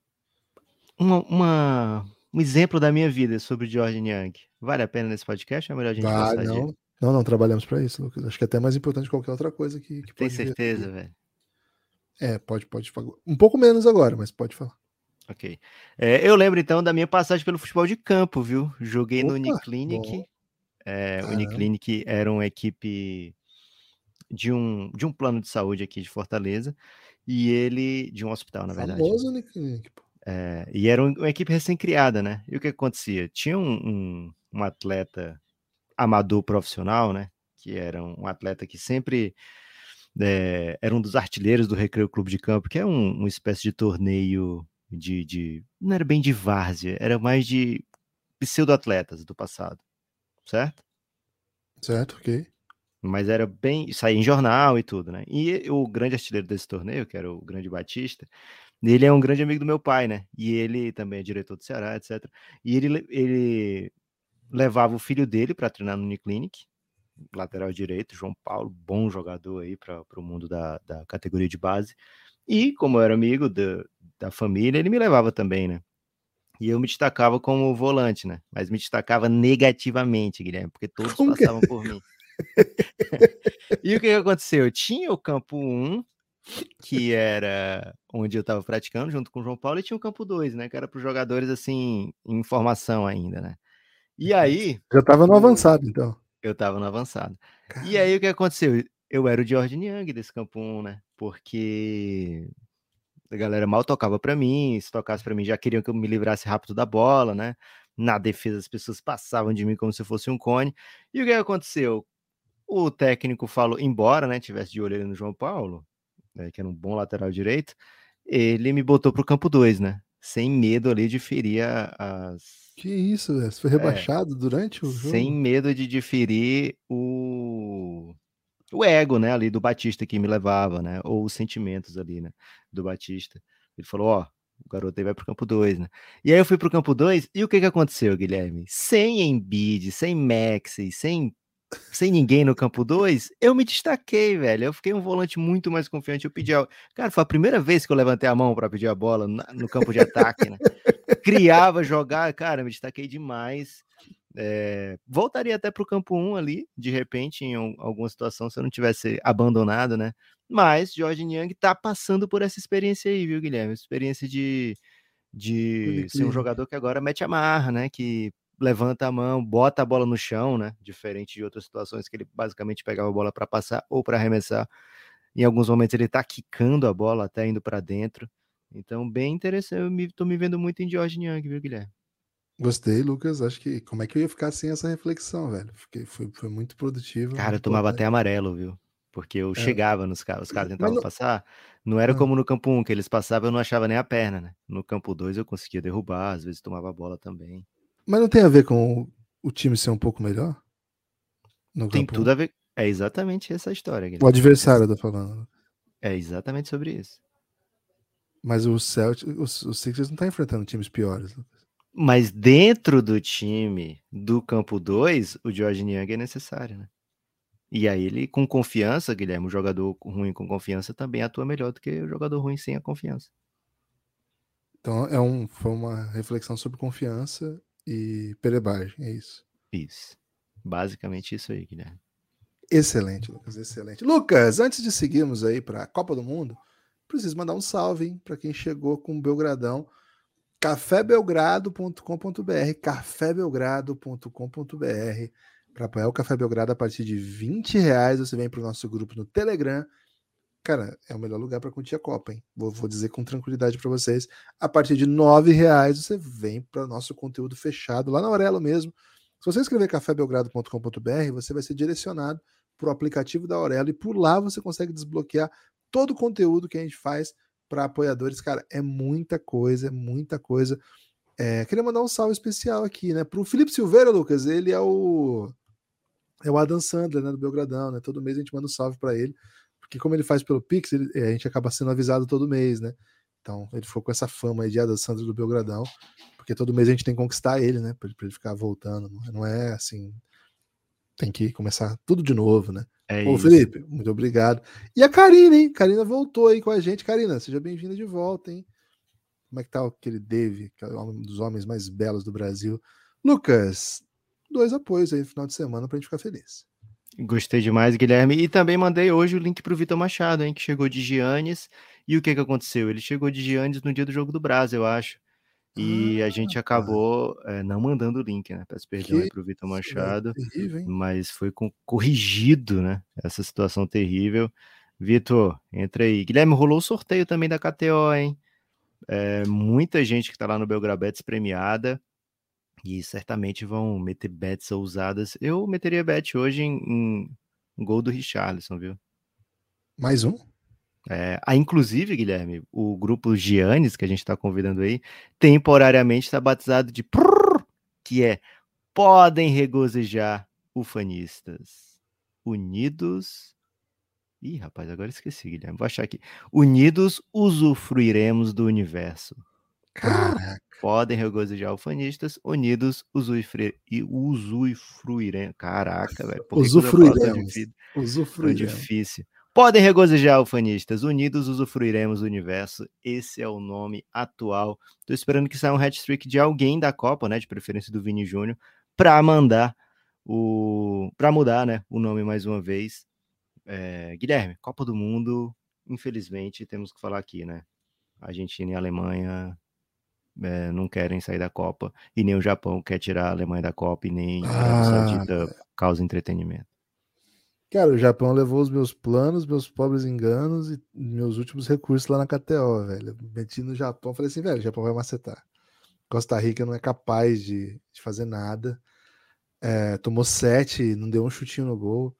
C: Uma, uma, um exemplo da minha vida sobre George Young. Vale a pena nesse podcast? É melhor a gente
B: vale, não. De... Não, não trabalhamos para isso, Lucas. Acho que é até mais importante que qualquer outra coisa que, que
C: Tem certeza, velho?
B: É, pode, pode falar. Um pouco menos agora, mas pode falar.
C: Ok. É, eu lembro então da minha passagem pelo futebol de campo, viu? Joguei Opa, no Uniclinic. É, o Uniclinic era uma equipe de um, de um plano de saúde aqui de Fortaleza. E ele. De um hospital, na verdade.
B: Famoso Uniclinic, pô.
C: É, e era uma equipe recém-criada, né? E o que acontecia? Tinha um, um, um atleta amador profissional, né? Que era um atleta que sempre é, era um dos artilheiros do Recreio Clube de Campo, que é um, uma espécie de torneio de, de, Não era bem de várzea, era mais de pseudo-atletas do passado, certo?
B: Certo, ok.
C: Mas era bem. saía em jornal e tudo, né? E o grande artilheiro desse torneio, que era o Grande Batista, ele é um grande amigo do meu pai, né? E ele também é diretor do Ceará, etc. E ele, ele levava o filho dele para treinar no Uniclinic, lateral direito, João Paulo, bom jogador aí para o mundo da, da categoria de base. E como eu era amigo da, da família, ele me levava também, né? E eu me destacava como volante, né? Mas me destacava negativamente, Guilherme, porque todos
B: Como que-
C: passavam por mim. e o que, que aconteceu? Tinha o campo 1, que era onde eu estava praticando junto com o João Paulo, e tinha o campo 2, né? Que era para os jogadores assim, em formação ainda, né? E aí,
B: Já tava no avançado, então.
C: Eu tava no avançado. E
B: Cara,
C: aí o que aconteceu? Eu era o Jordan Young desse campo 1, né? Porque a galera mal tocava pra mim, se tocasse pra mim já queriam que eu me livrasse rápido da bola, né? Na defesa as pessoas passavam de mim como se eu fosse um cone. E o que aconteceu? O técnico falou, embora, né, tivesse de olho no João Paulo, né, que era um bom lateral direito, ele me botou pro campo 2, né? Sem medo ali de ferir as
B: Que isso, velho? Você foi rebaixado durante o jogo?
C: É. sem medo de diferir o, o ego, né, ali do Batista que me levava, né, ou os sentimentos ali, né, do Batista. Ele falou, ó, o garoto aí vai pro campo 2, né. E aí eu fui pro campo 2 e o que que aconteceu, Guilherme? Sem Embiid, sem Maxey, sem sem ninguém no campo 2, eu me destaquei, velho. Eu fiquei um volante muito mais confiante. Eu pedi a... Cara, foi a primeira vez que eu levantei a mão para pedir a bola no campo de ataque, né? Criava, jogar, cara, me destaquei demais. É, voltaria até para o campo 1 ali, de repente, em al- alguma situação, se eu não tivesse abandonado, né? Mas Jorge Young tá passando por essa experiência aí, viu, Guilherme? Experiência de, de ser um jogador que agora mete a marra, né? Que levanta a mão, bota a bola no chão, né? Diferente de outras situações que ele basicamente pegava a bola para passar ou para arremessar. Em alguns momentos ele tá quicando a bola até indo para dentro. Então, bem interessante. Eu me, tô me vendo muito em Jorge Young, viu, Guilherme?
B: Gostei, Lucas. Acho que. Como é que eu ia ficar sem essa reflexão, velho? Fiquei, foi, foi muito produtivo.
C: Cara, eu tomava até amarelo, viu? Porque eu
B: É.
C: chegava nos caras, os caras tentavam
B: não-
C: passar. Não era
B: Ah.
C: como no campo 1, que eles passavam, eu não achava nem a perna, né? No campo 2 eu conseguia derrubar, às vezes tomava a bola também.
B: Mas não tem a ver com o, o time ser um pouco melhor?
C: Tem
B: campo?
C: tudo a ver. É exatamente essa história,
B: O
C: Guilherme.
B: adversário, eu tô falando.
C: É exatamente sobre isso.
B: Mas o Celtic, os, os Sixers não tá enfrentando times piores. Lucas.
C: Mas dentro do time do campo 2, o George Niang é necessário, né? E aí ele, com confiança, Guilherme, o jogador ruim com confiança também atua melhor do que o jogador ruim sem a confiança.
B: Então é um, foi uma reflexão sobre confiança e perebagem, é isso.
C: Isso. Basicamente isso aí, Guilherme.
B: Excelente, Lucas, excelente. Lucas, antes de seguirmos aí para a Copa do Mundo, preciso mandar um salve para quem chegou com o Belgradão. cafébelgrado.com.br, cafébelgrado.com.br. Para apoiar o Café Belgrado a partir de 20 reais, você vem para o nosso grupo no Telegram. Cara, é o melhor lugar para curtir a Copa, hein? Vou, vou dizer com tranquilidade para vocês. A partir de R$ reais você vem para nosso conteúdo fechado lá na Aurelo mesmo. Se você escrever cafébelgrado.com.br, você vai ser direcionado para o aplicativo da Aurelo e por lá você consegue desbloquear todo o conteúdo que a gente faz para apoiadores. Cara, é muita coisa, é muita coisa. É, queria mandar um salve especial aqui, né? Para o Felipe Silveira, Lucas, ele é o é o Adam Sandler, né, do Belgradão, né? Todo mês a gente manda um salve para ele, porque como ele faz pelo Pix, ele, a gente acaba sendo avisado todo mês, né? Então ele ficou com essa fama aí de Sandler do Belgradão, porque todo mês a gente tem que conquistar ele, né? Para ele ficar voltando. Não é assim. Tem que começar tudo de novo, né?
C: É
B: Ô,
C: isso.
B: Felipe, muito obrigado. E a Karina, hein? Karina voltou aí com a gente. Karina, seja bem-vinda de volta, hein? Como é que tá aquele Dave, que é um dos homens mais belos do Brasil? Lucas, dois apoios aí no final de semana pra gente ficar feliz.
C: Gostei demais, Guilherme. E também mandei hoje o link pro Vitor Machado, hein, que chegou de Giannis. E o que que aconteceu? Ele chegou de Giannis no dia do jogo do Brasil, eu acho. E a gente acabou eh, não mandando o link, né? Peço perdão aí pro Vitor Machado.
B: Terrível, hein?
C: mas foi com- corrigido, né? Essa situação terrível. Vitor, entra aí. Guilherme, rolou o sorteio também da KTO, hein? É, muita gente que tá lá no Belgrabets premiada e certamente vão meter bets ousadas. Eu meteria bet hoje em, em um gol do Richarlison, viu?
B: Mais um?
C: É, ah, inclusive, Guilherme, o grupo Giannis, que a gente está convidando aí, temporariamente está batizado de prrr, que é podem regozijar ufanistas unidos. Ih, rapaz, agora esqueci, Guilherme. Vou achar aqui. Unidos usufruiremos do universo.
B: Caraca,
C: Podem regozijar ufanistas, unidos usufruir, e usufruiremos. Caraca, velho.
B: usufruiremos. Usufruiremos.
C: difícil. Podem regozijar, ufanistas. Unidos usufruiremos do universo. Esse é o nome atual. Tô esperando que saia um hat-trick de alguém da Copa, né? De preferência do Vini Júnior, para mandar o. para mudar, né? O nome mais uma vez. É... Guilherme, Copa do Mundo, infelizmente, temos que falar aqui, né? Argentina e Alemanha é, não querem sair da Copa, e nem o Japão quer tirar a Alemanha da Copa, e nem a Arábia
B: Ah,
C: Saudita causa entretenimento.
B: Cara, o Japão levou os meus planos, meus pobres enganos e meus últimos recursos lá na KTO, velho. Meti no Japão, falei assim, velho, o Japão vai macetar. Costa Rica não é capaz de, de fazer nada. É, tomou sete, não deu um chutinho no gol.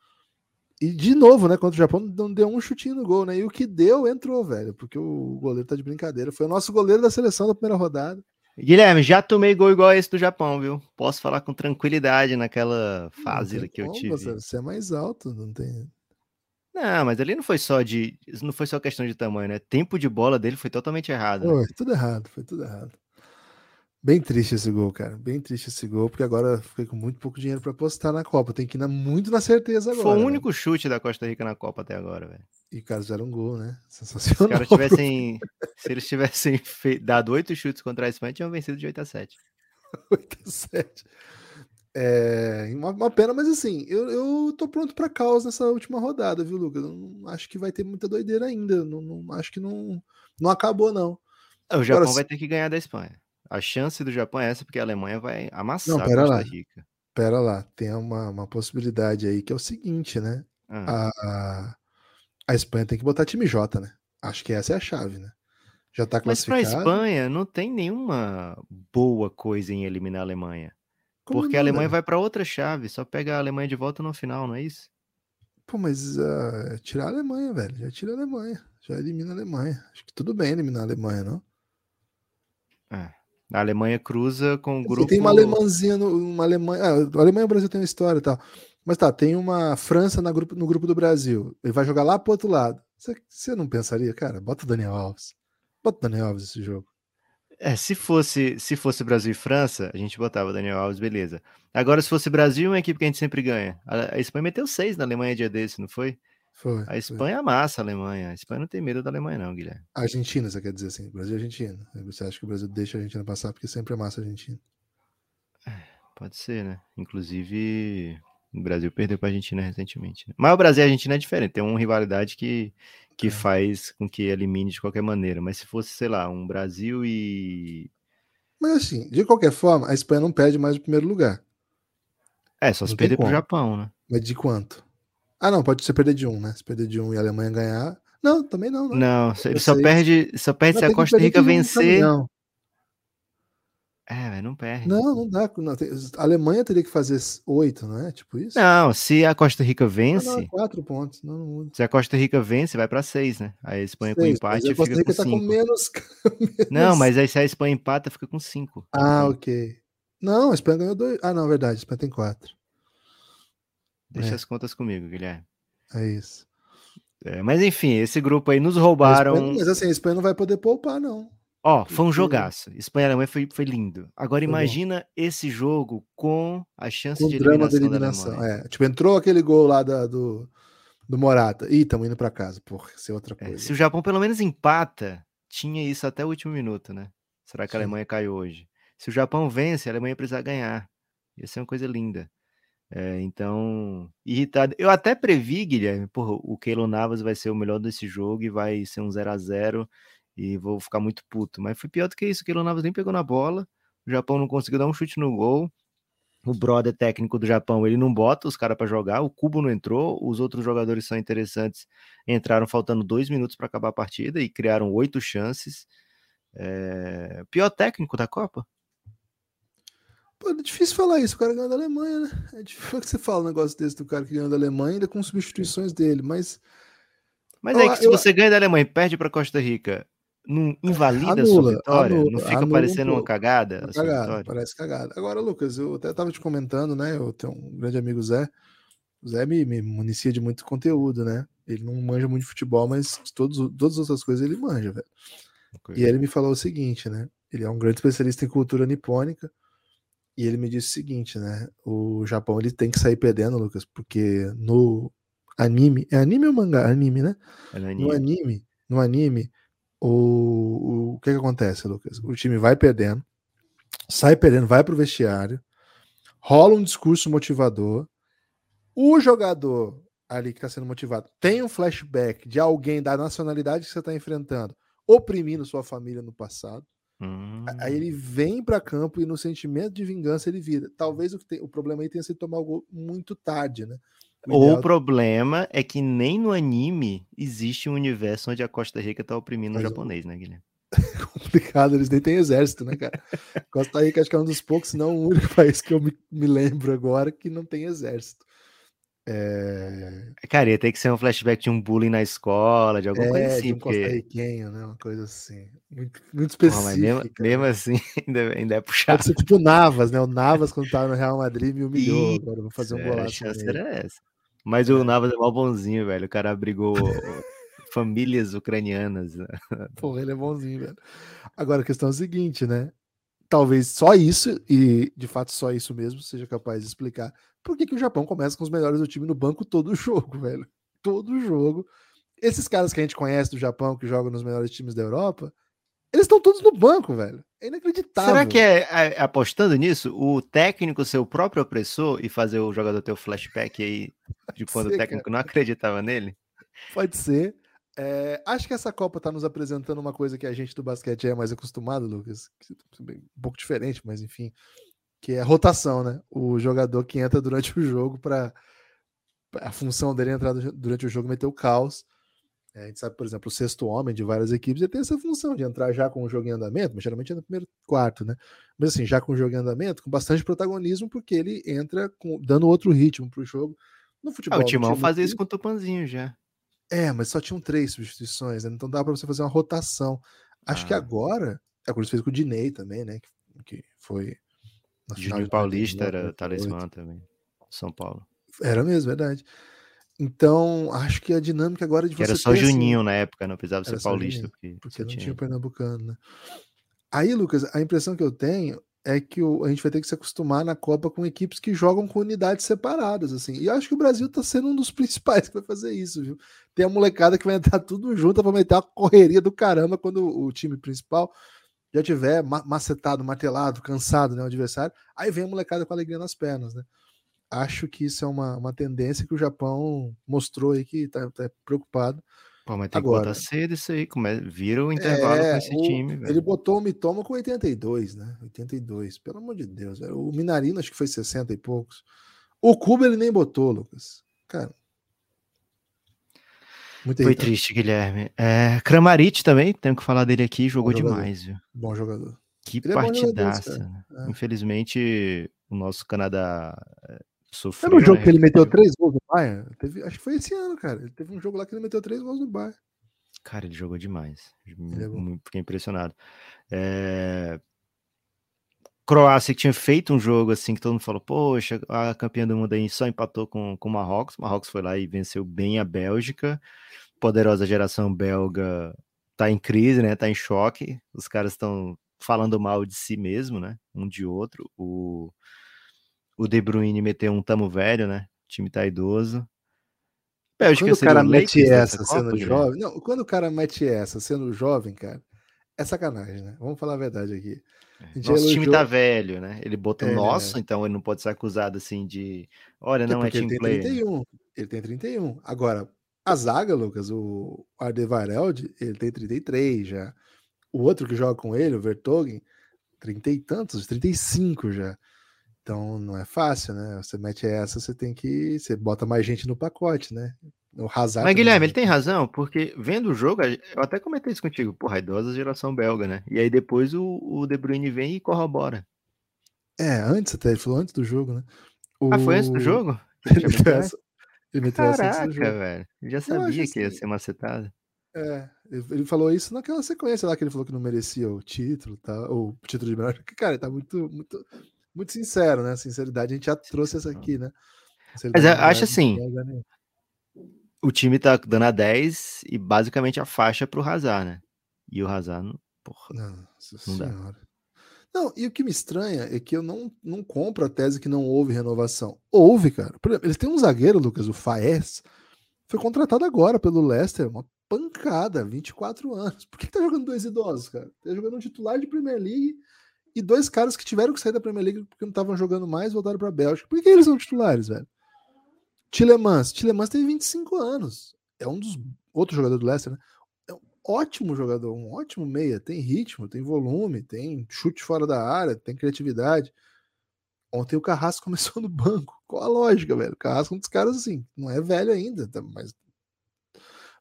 B: E de novo, né? Contra o Japão, não deu um chutinho no gol, né? E o que deu, entrou, velho. Porque o goleiro tá de brincadeira. Foi o nosso goleiro da seleção da primeira rodada.
C: Guilherme, já tomei gol igual esse do Japão, viu? Posso falar com tranquilidade naquela fase que eu tive.
B: Você, você é mais alto, não tem.
C: Não, mas ali não foi só de. Não foi só questão de tamanho, né? Tempo de bola dele foi totalmente errado. né?
B: Foi tudo errado, foi tudo errado. Bem triste esse gol, cara. Bem triste esse gol, porque agora fiquei com muito pouco dinheiro pra apostar na Copa. Tem que ir na- muito na certeza agora.
C: Foi o
B: velho.
C: único chute da Costa Rica na Copa até agora, velho.
B: E caras fizeram um gol, né?
C: Se
B: Sensacional.
C: caras tivessem. se eles tivessem dado oito chutes contra a Espanha, tinham vencido de 8 a 7.
B: 8 a 7. É, uma, uma pena, mas assim, eu, eu tô pronto pra caos nessa última rodada, viu, Lucas? Eu não acho que vai ter muita doideira ainda. Não, não- acho que não, não acabou, não.
C: O Japão
B: Agora,
C: vai ter que ganhar da Espanha. A chance do Japão é essa, porque a Alemanha vai amassar
B: Não,
C: a
B: pera
C: Costa
B: lá.
C: Rica.
B: Pera lá, tem uma, uma possibilidade aí que é o seguinte, né?
C: Ah,
B: A, a, a Espanha tem que botar time J, né? Acho que essa é a chave, né? Já tá
C: Mas pra
B: classificado.
C: Espanha não tem nenhuma boa coisa em eliminar a Alemanha.
B: Como
C: Porque a
B: não,
C: Alemanha
B: velho?
C: vai pra outra chave, só pega a Alemanha de volta no final, não é isso?
B: Pô, mas ah, tirar a Alemanha, velho. Já tira a Alemanha. Já elimina a Alemanha. Acho que tudo bem eliminar a Alemanha, não?
C: É. A Alemanha cruza com o grupo.
B: Tem uma alemãzinha, no- uma Alemanha. Ah, a Alemanha e o Brasil tem uma história e tal. Mas tá, tem uma França na grupo, no grupo do Brasil. Ele vai jogar lá pro outro lado. Você, você não pensaria, cara? Bota o Daniel Alves. Bota o Daniel Alves esse jogo.
C: É, se fosse, se fosse Brasil e França, a gente botava Daniel Alves, beleza. Agora, se fosse Brasil, uma equipe que a gente sempre ganha. A, a Espanha meteu seis na Alemanha dia desse, não foi?
B: Foi.
C: A
B: foi.
C: Espanha amassa a Alemanha. A Espanha não tem medo da Alemanha, não, Guilherme.
B: Argentina, você quer dizer assim? Brasil e Argentina. Você acha que o Brasil deixa a Argentina passar porque sempre é massa a Argentina?
C: Pode ser, né? Inclusive, o Brasil perdeu para a Argentina recentemente. né? Mas o Brasil e a Argentina é diferente. Tem uma rivalidade que, que
B: É.
C: faz com que elimine de qualquer maneira. Mas se fosse, sei lá, um Brasil e.
B: Mas assim, de qualquer forma, a Espanha não perde mais o primeiro lugar.
C: É, só se perder pro
B: como.
C: Japão, né?
B: Mas de quanto? Ah, não, pode ser perder de um, né? Se perder de um e a Alemanha ganhar. Não, também não, não.
C: Não, ele só perde, só perde
B: Não,
C: se a Costa Rica vencer.
B: caminhão.
C: É, não perde.
B: Não, não dá. Não, tem- a Alemanha teria que fazer oito, não é? Tipo isso?
C: Não, se a Costa Rica
B: Ah,
C: vence,
B: não, é quatro pontos. Não, não
C: se a Costa Rica vence, vai pra seis, né? Aí a Espanha com
B: Seis,
C: empate
B: a Costa
C: fica com
B: Rica tá com
C: cinco.
B: menos.
C: Não,
B: menos-
C: mas aí se a Espanha empata, fica com cinco.
B: Ah,
C: Então,
B: ok. Não, a Espanha ganhou dois. Ah, não, verdade. A Espanha tem quatro.
C: Deixa
B: É.
C: as contas comigo, Guilherme.
B: É isso.
C: É, mas enfim, esse grupo aí nos
B: A
C: roubaram.
B: Espanha- mas assim, a Espanha não vai poder poupar, não.
C: Ó, foi um jogaço. Espanha e Alemanha foi, foi lindo. Agora
B: Foi bom.
C: imagina esse jogo com a chance
B: Com
C: de
B: o drama da
C: eliminação,
B: eliminação.
C: da.
B: É, tipo, entrou aquele gol lá da- do, do Morata. Ih, estamos indo pra casa. Porra, isso é outra
C: É,
B: coisa.
C: se o Japão pelo menos empata, tinha isso até o último minuto, né? Será que a
B: Sim.
C: Alemanha caiu hoje? Se o Japão vence, a Alemanha precisa ganhar. Ia ser uma coisa linda. É, então, irritado. Eu até previ, Guilherme, porra, o Keylor Navas vai ser o melhor desse jogo e vai ser um 0 a 0 e vou ficar muito puto. Mas foi pior do que isso. O Keylor Navas nem pegou na bola. O Japão não conseguiu dar um chute no gol. O brother técnico do Japão, ele não bota os caras para jogar. O Cubo não entrou. Os outros jogadores são interessantes. Entraram faltando dois minutos para acabar a partida e criaram oito chances. É... Pior técnico da Copa?
B: Pô, é difícil falar isso, o cara ganhou da Alemanha, né? É difícil que você fala um negócio desse do cara que ganhou da Alemanha, ainda com substituições dele, mas
C: Mas é que se
B: eu-
C: você ganha da Alemanha e perde para Costa Rica, não invalida a
B: Anula,
C: sua vitória?
B: anula,
C: não fica
B: anula
C: parecendo uma cagada
B: uma cagada, parece cagada. Agora, Lucas, eu até tava te comentando, né? Eu tenho um grande amigo Zé. O Zé me, me municia de muito conteúdo, né? Ele não manja muito de futebol, mas todos, todas as outras coisas ele manja, velho. E ele me falou o seguinte, né? Ele é um grande especialista em cultura nipônica. E ele me disse o seguinte, né? O Japão ele tem que sair perdendo, Lucas, porque no anime. É anime ou mangá? Anime, né?
C: É no
B: No
C: anime.
B: anime, no anime, o, o, o que que acontece, Lucas? O time vai perdendo, sai perdendo, vai pro vestiário, rola um discurso motivador, o jogador ali que está sendo motivado tem um flashback de alguém da nacionalidade que você está enfrentando oprimindo sua família no passado.
C: Hum.
B: Aí ele vem para campo e no sentimento de vingança ele vira. Talvez o, que tem- o problema aí tenha sido tomar o gol muito tarde, né? O
C: Ou
B: ideal-
C: o problema é que nem no anime existe um universo onde a Costa Rica tá oprimindo o- japonês, né, Guilherme?
B: complicado, eles nem têm exército, né, cara? Costa Rica acho que é um dos poucos, se não o único país que eu me, me lembro agora que não tem exército. É,
C: Cara, ia ter que ser um flashback de um bullying na escola, de alguma coisa
B: é, de
C: assim,
B: um
C: porque.
B: costarriquenho, né? Uma coisa assim. Muito, muito
C: Porra, mas mesmo,
B: específica.
C: mesmo
B: né?
C: assim, ainda, ainda é puxado.
B: Pode ser tipo o Navas, né? O Navas, quando tava no Real Madrid, me humilhou.
C: Ih,
B: Agora vou fazer um
C: É, a
B: golaço.
C: chance era essa. Mas o Navas é mó bonzinho, velho. O cara abrigou famílias ucranianas. né?
B: Porra, ele é bonzinho, velho. Agora a questão é a seguinte, né? Talvez só isso, e de fato só isso mesmo, seja capaz de explicar por que, que o Japão começa com os melhores do time no banco todo jogo, velho. Todo jogo. Esses caras que a gente conhece do Japão, que jogam nos melhores times da Europa, eles estão todos no banco, velho. É inacreditável.
C: Será que é, é, apostando nisso, o técnico ser o próprio opressor e fazer o jogador ter o flashback aí de quando
B: ser,
C: o técnico não acreditava nele?
B: Pode ser. É, acho que essa Copa tá nos apresentando uma coisa que a gente do basquete é mais acostumado, Lucas. Um pouco diferente, mas enfim. Que é a rotação, né? O jogador que entra durante o jogo para A função dele é entrar du- durante o jogo e meter o caos. É, a gente sabe, por exemplo, o sexto homem de várias equipes ele tem essa função de entrar já com o jogo em andamento, mas geralmente é no primeiro quarto, né? Mas assim, já com o jogo em andamento, com bastante protagonismo, porque ele entra com, dando outro ritmo pro jogo. No
C: Ah,
B: futebol.
C: o
B: não
C: Timão fazia isso com o Tupanzinho já.
B: é, mas só tinham três substituições, né? Então dá para você fazer uma rotação. Acho que
C: Ah.
B: agora, é como fez com o Dinei também, né? Que, que foi
C: Júnior
B: de
C: Paulista
B: 99,
C: era
B: 98.
C: talismã também. São Paulo.
B: Era mesmo, verdade. Então, acho que a dinâmica agora é de
C: Que
B: você
C: era só
B: ter, assim,
C: Juninho na época, não precisava ser paulista.
B: Juninho,
C: Porque,
B: porque não
C: tinha
B: tinha pernambucano, né? Aí, Lucas, a impressão que eu tenho é que o- a gente vai ter que se acostumar na Copa com equipes que jogam com unidades separadas, assim. E eu acho que o Brasil tá sendo um dos principais que vai fazer isso, viu? Tem a molecada que vai entrar tudo junto, vai meter uma correria do caramba quando o time principal já tiver ma- macetado, martelado, cansado, né, o adversário. Aí vem a molecada com alegria nas pernas, né? Acho que isso é uma, uma tendência que o Japão mostrou aí que tá, tá preocupado.
C: Pô, mas tem
B: Agora-
C: que botar cedo isso aí. Come... Vira o intervalo com esse
B: É, o-
C: time, velho.
B: Ele botou o Mitoma com 82, né? 82, pelo amor de Deus. velho. O Minarino acho que foi 60 e poucos. O Cuba ele nem botou, Lucas. Cara. Muito
C: Foi
B: irritante.
C: triste, Guilherme. É, Kramaric também, tenho que falar dele aqui, jogou
B: jogador.
C: demais, viu?
B: Bom jogador.
C: Que
B: Ele é bom
C: partidaça.
B: cara.
C: né?
B: É.
C: Infelizmente, o nosso Canadá é, sofreu.
B: o jogo
C: né?
B: que ele meteu três gols no Bayern? Teve, acho que foi esse ano, cara. Ele teve um jogo lá que ele meteu três gols no Bayern.
C: Cara, ele jogou demais.
B: Ele é bom.
C: Fiquei impressionado. É, Croácia que tinha feito um jogo assim que todo mundo falou, poxa, a campeã do mundo aí só empatou com com o Marrocos. O Marrocos foi lá e venceu bem a Bélgica. Poderosa geração belga tá em crise, né? Tá em choque. Os caras estão falando mal de si mesmo, né? Um de outro. O o De Bruyne meteu um tamo velho, né? O time tá idoso. Bélgica
B: Quando o cara mete essa
C: dessa
B: sendo
C: Copa, Guilherme?
B: jovem. Não, quando o cara mete essa sendo jovem, cara, é sacanagem, né? Vamos falar a verdade aqui. A gente
C: Nosso time
B: elogiou-
C: tá velho, né? Ele botou
B: É.
C: nosso, então ele não pode ser acusado assim de. Olha, não é
B: porque ele
C: team
B: tem
C: player.
B: 31. Ele tem 31. Agora, a zaga, Lucas, o Ardevareld, ele tem 33 já. O outro que joga com ele, o Vertogen, 30 e tantos, 35 já. Então não é fácil, né? Você mete essa, você tem que. Você bota mais gente no pacote, né? O Hazard.
C: Mas, Guilherme, ele tem razão, porque vendo o jogo, eu até comentei isso contigo, porra, idosa geração belga, né? E aí depois o, o De Bruyne vem e corrobora.
B: É, antes até, ele falou antes do jogo, né?
C: Ah, foi antes do
B: O-
C: jogo?
B: Ele
C: Já
B: meteu
C: meteu
B: essa, ele meteu essa antes
C: Caraca, velho. Eu já sabia que ia
B: assim-
C: ser macetado.
B: É, ele falou isso naquela sequência lá que ele falou que não merecia o título, tá? Ou o título de melhor. Porque, Cara, ele tá muito, muito, muito sincero, né? Sinceridade, a gente já trouxe essa aqui, né?
C: Mas eu
B: não
C: acho
B: é-
C: assim,
B: não é lugar nenhum.
C: O time tá dando a 10 e basicamente a faixa pro Hazard, né? E o Hazard, não- porra.
B: Nossa
C: Não dá.
B: senhora. Não, e o que me estranha é que eu não, não compro a tese que não houve renovação. Houve, cara. Por exemplo, eles têm um zagueiro, Lucas, o Faes, Foi contratado agora pelo Leicester, uma pancada, 24 anos. Por que, que tá jogando dois idosos, cara? Tá jogando um titular de Premier League e dois caras que tiveram que sair da Premier League porque não estavam jogando mais voltaram pra Bélgica. Por que, que eles são titulares, velho? Tilemans. Tilemans tem 25 anos. É um dos outros jogadores do Leicester, né? É um ótimo jogador, um ótimo meia. Tem ritmo, tem volume, tem chute fora da área, tem criatividade. Ontem o Carrasco começou no banco. Qual a lógica, velho? O Carrasco é um dos caras assim, não é velho ainda, tá, mas.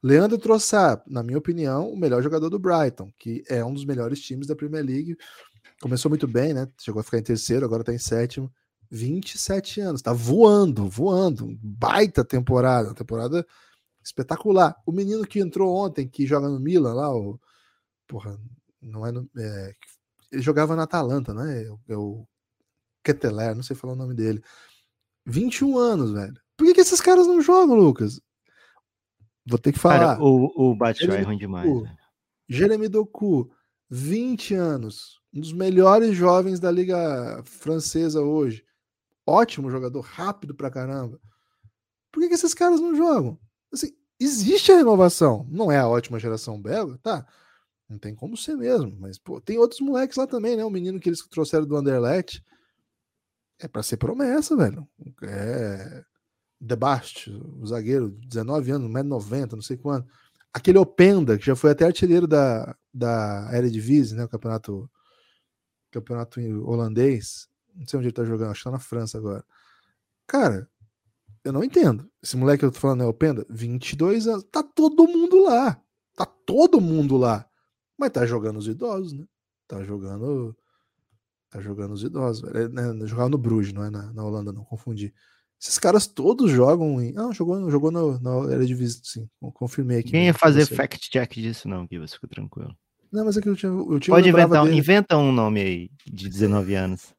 B: Leandro Trossard, na minha opinião, o melhor jogador do Brighton, que é um dos melhores times da Premier League. Começou muito bem, né? Chegou a ficar em terceiro, agora tá em sétimo. 27 anos, tá voando, voando. Baita temporada, temporada espetacular. O menino que entrou ontem, que joga no Milan lá, o. Porra, não é no. É, ele jogava na Atalanta, né? É o Keteler, não sei falar o nome dele. 21 anos, velho. Por que, que esses caras não jogam, Lucas? Vou ter que falar.
C: Cara, o, o Batshuayi é ruim demais. Doku,
B: Jeremy Doku, 20 anos. Um dos melhores jovens da Liga Francesa hoje. Ótimo jogador, rápido pra caramba. Por que, que esses caras não jogam? Assim, existe a renovação. Não é a ótima geração belga, tá? Não tem como ser mesmo. Mas, pô, tem outros moleques lá também, né? O menino que eles trouxeram do Anderlecht é para ser promessa, velho. É. Debast, o zagueiro, 19 anos, 1,90m, não sei quanto. Aquele Openda, que já foi até artilheiro da, da Eredivisie, né? O campeonato, campeonato holandês. Não sei onde ele tá jogando, acho que tá na França agora. Cara, eu não entendo. Esse moleque que eu tô falando é Openda, 22 anos. Tá todo mundo lá. Tá todo mundo lá. Mas tá jogando os idosos, né? Tá jogando Tá jogando os idosos, velho. É, né, jogava no Bruges, não é na, na, Holanda, não confundi. Esses caras todos jogam em. Ah, jogou, jogou no, na Eredivisie, sim. Confirmei aqui.
C: Quem ia fazer fact check disso, não, Gui, você fica tranquilo.
B: Não, mas é que eu tinha. Eu tinha
C: Pode inventar, dele. inventa um nome aí de 19 anos.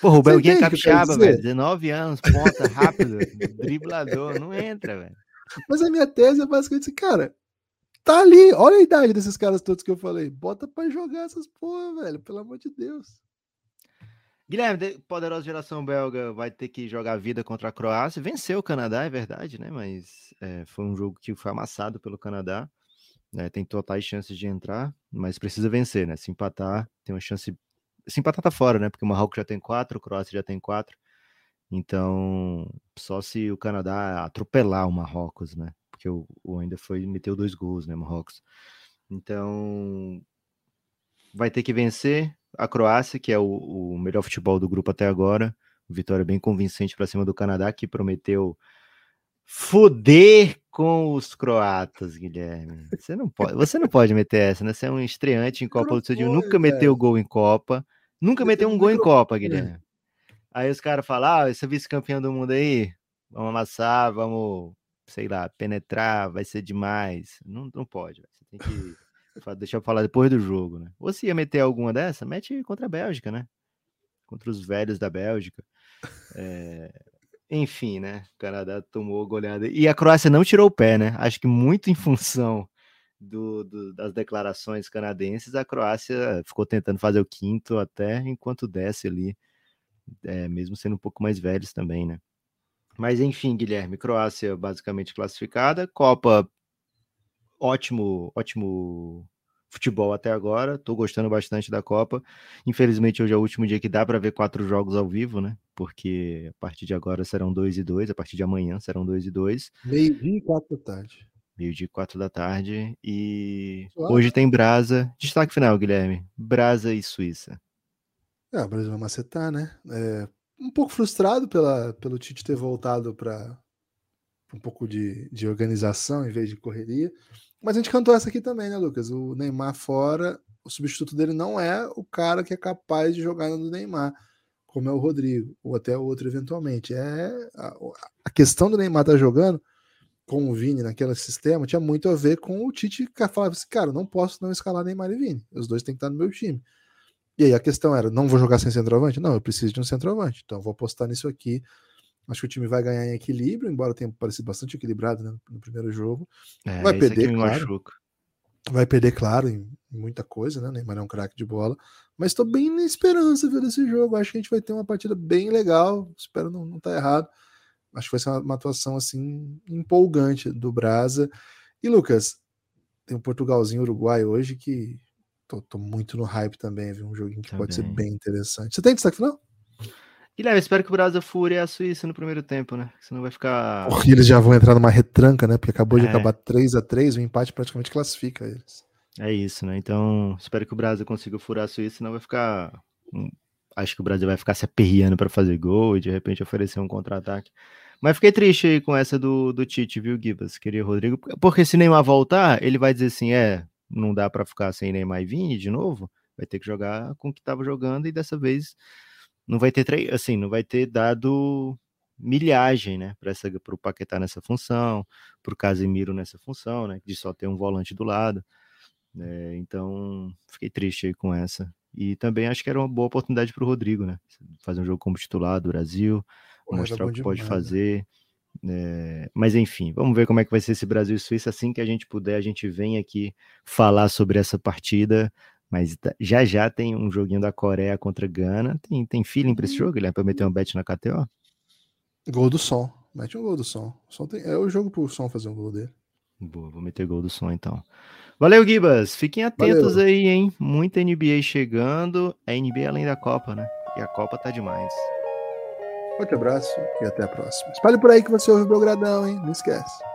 C: Porra, o Belguinho é capixaba, velho. 19 anos, ponta, rápido, driblador, não entra, velho.
B: Mas a minha tese é basicamente assim, cara, Tá ali, olha a idade desses caras todos que eu falei. Bota pra jogar essas porra, velho, pelo amor de Deus.
C: Guilherme, poderosa geração belga vai ter que jogar vida contra a Croácia. Venceu o Canadá, é verdade, né? Mas é, foi um jogo que foi amassado pelo Canadá. Né? Tem totais chances de entrar, mas precisa vencer, né? Se empatar, tem uma chance. Se empatar tá fora, né? Porque o Marrocos já tem quatro, a Croácia já tem quatro. Então, só se o Canadá atropelar o Marrocos, né? porque o, o ainda foi meteu dois gols, né, Marrocos. Então vai ter que vencer a Croácia, que é o, o melhor futebol do grupo até agora. Vitória bem convincente para cima do Canadá, que prometeu foder com os croatas, Guilherme. Você não pode, você não pode meter essa, né? Você é um estreante em Copa do time, nunca meteu gol em Copa, nunca meteu um gol em Copa, Guilherme. Aí os caras falam: "Ah, esse vice-campeão do mundo aí, vamos amassar, vamos sei lá, penetrar, vai ser demais. Não, não pode. Você tem que deixar eu falar depois do jogo, né? Ou se ia meter alguma dessa, mete contra a Bélgica, né? Contra os velhos da Bélgica. É... Enfim, né? O Canadá tomou goleada. E a Croácia não tirou o pé, né? Acho que muito em função do, do, das declarações canadenses, a Croácia ficou tentando fazer o quinto até enquanto desce ali, é, mesmo sendo um pouco mais velhos também, né? Mas enfim, Guilherme, Croácia basicamente classificada, Copa ótimo, ótimo futebol até agora. Tô gostando bastante da Copa. Infelizmente hoje é o último dia que dá para ver quatro jogos ao vivo, né? Porque a partir de agora serão dois e dois, a partir de amanhã serão dois e dois.
B: Meio dia e quatro da tarde.
C: Meio dia e quatro da tarde e hoje tem Brasa. Destaque final, Guilherme. Brasa e Suíça.
B: É, o Brasil vai macetar, né? É, um pouco frustrado pela, pelo Tite ter voltado para um pouco de, de organização em vez de correria. Mas a gente cantou essa aqui também, né, Lucas? O Neymar fora, o substituto dele não é o cara que é capaz de jogar no Neymar, como é o Rodrigo, ou até o outro eventualmente. É a, a questão do Neymar estar tá jogando com o Vini naquele sistema tinha muito a ver com o Tite que falava assim, cara, não posso não escalar Neymar e Vini. Os dois têm que estar no meu time. E aí a questão era: não vou jogar sem centroavante? Não, eu preciso de um centroavante. Então vou apostar nisso aqui. Acho que o time vai ganhar em equilíbrio, embora tenha parecido bastante equilibrado né, no primeiro jogo.
C: É,
B: vai perder,
C: claro.
B: Machuca. Vai perder, claro, em muita coisa, né? O Neymar é um craque de bola. Mas estou bem na esperança viu, desse jogo. Acho que a gente vai ter uma partida bem legal. Espero não estar tá errado. Acho que vai ser uma, uma atuação assim empolgante do Brasa. E Lucas, tem um Portugalzinho Uruguai hoje que tô, tô muito no hype também, viu? Um joguinho que também. pode ser bem interessante. Você tem destaque final?
C: Guilherme, espero que o Brasa fure a Suíça no primeiro tempo, né? Senão vai ficar.
B: Porque eles já vão entrar numa retranca, né? Porque acabou de é. acabar 3 a 3 o empate praticamente classifica eles.
C: É isso, né? Então, espero que o Brasil consiga furar a Suíça, senão vai ficar. Acho que o Brasil vai ficar se aperreando para fazer gol e de repente oferecer um contra-ataque. Mas fiquei triste aí com essa do, do Tite, viu, Gibas? Queria Rodrigo. Porque se Neymar voltar, ele vai dizer assim: é, não dá para ficar sem Neymar e Vini de novo. Vai ter que jogar com o que estava jogando e dessa vez não vai ter assim, não vai ter dado milhagem, né, para o Paquetá nessa função, para o Casemiro nessa função, né, de só ter um volante do lado. É, então, fiquei triste aí com essa. E também acho que era uma boa oportunidade para o Rodrigo, né? Fazer um jogo como titular do Brasil, Pô, mostrar o que pode demais, né? fazer. Né? É, mas enfim, vamos ver como é que vai ser esse Brasil e Suíça. Assim que a gente puder, a gente vem aqui falar sobre essa partida. Mas já já tem um joguinho da Coreia contra Gana. Tem, tem feeling para esse uhum. jogo, Guilherme, para meter um bet na KTO?
B: Gol do som. Mete um gol do som. som tem... É o jogo pro som fazer um gol dele.
C: Boa, vou meter gol do som então. Valeu, Gibas. Fiquem atentos Valeu. aí, hein? Muita NBA chegando. É NBA além da Copa, né? E a Copa tá demais.
B: Forte abraço e até a próxima. Espalhe por aí que você ouve o Belgradão, hein? Não esquece.